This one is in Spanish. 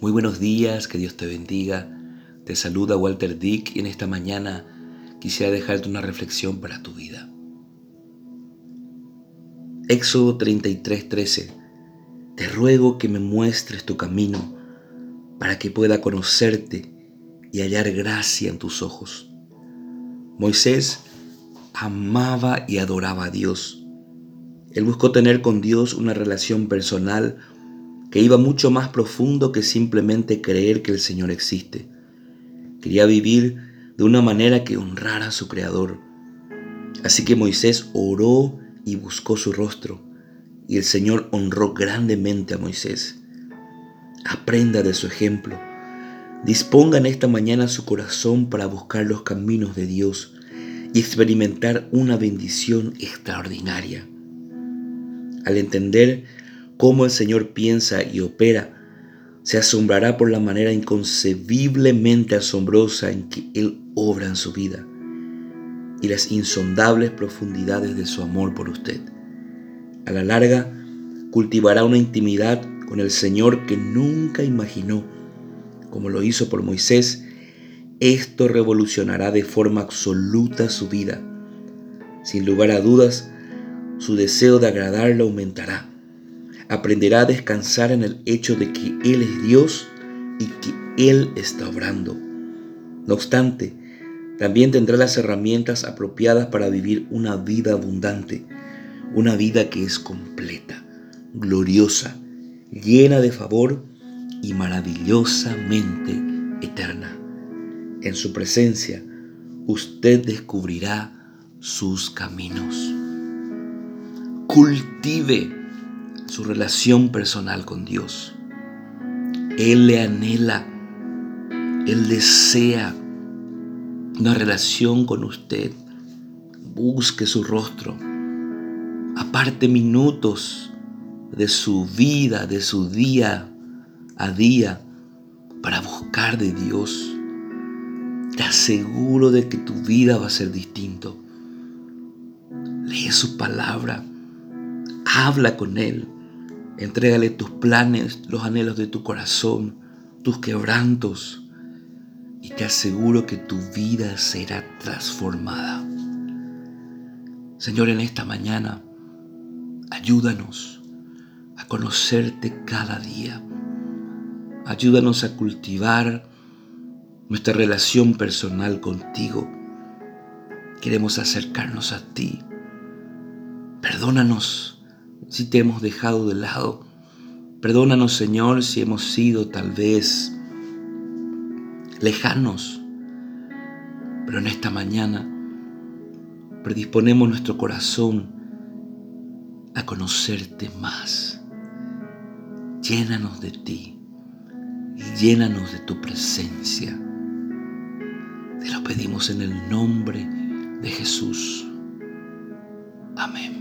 Muy buenos días, que Dios te bendiga. Te saluda Walter Dick y en esta mañana quisiera dejarte una reflexión para tu vida. Éxodo 33:13 Te ruego que me muestres tu camino para que pueda conocerte y hallar gracia en tus ojos. Moisés amaba y adoraba a Dios. Él buscó tener con Dios una relación personal que iba mucho más profundo que simplemente creer que el Señor existe. Quería vivir de una manera que honrara a su Creador. Así que Moisés oró y buscó su rostro, y el Señor honró grandemente a Moisés. Aprenda de su ejemplo. Disponga en esta mañana su corazón para buscar los caminos de Dios y experimentar una bendición extraordinaria. Al entender cómo el Señor piensa y opera, se asombrará por la manera inconcebiblemente asombrosa en que Él obra en su vida y las insondables profundidades de su amor por usted. A la larga, cultivará una intimidad con el Señor que nunca imaginó, como lo hizo por Moisés. Esto revolucionará de forma absoluta su vida. Sin lugar a dudas, su deseo de agradarlo aumentará aprenderá a descansar en el hecho de que Él es Dios y que Él está obrando. No obstante, también tendrá las herramientas apropiadas para vivir una vida abundante, una vida que es completa, gloriosa, llena de favor y maravillosamente eterna. En su presencia, usted descubrirá sus caminos. Cultive su relación personal con Dios. Él le anhela, Él desea una relación con usted. Busque su rostro. Aparte minutos de su vida, de su día a día para buscar de Dios. Te aseguro de que tu vida va a ser distinto. Lee su palabra. Habla con Él. Entrégale tus planes, los anhelos de tu corazón, tus quebrantos. Y te aseguro que tu vida será transformada. Señor, en esta mañana, ayúdanos a conocerte cada día. Ayúdanos a cultivar nuestra relación personal contigo. Queremos acercarnos a ti. Perdónanos si te hemos dejado de lado. Perdónanos, Señor, si hemos sido tal vez lejanos. Pero en esta mañana predisponemos nuestro corazón a conocerte más. Llénanos de ti llénanos de tu presencia. Te lo pedimos en el nombre de Jesús. Amén.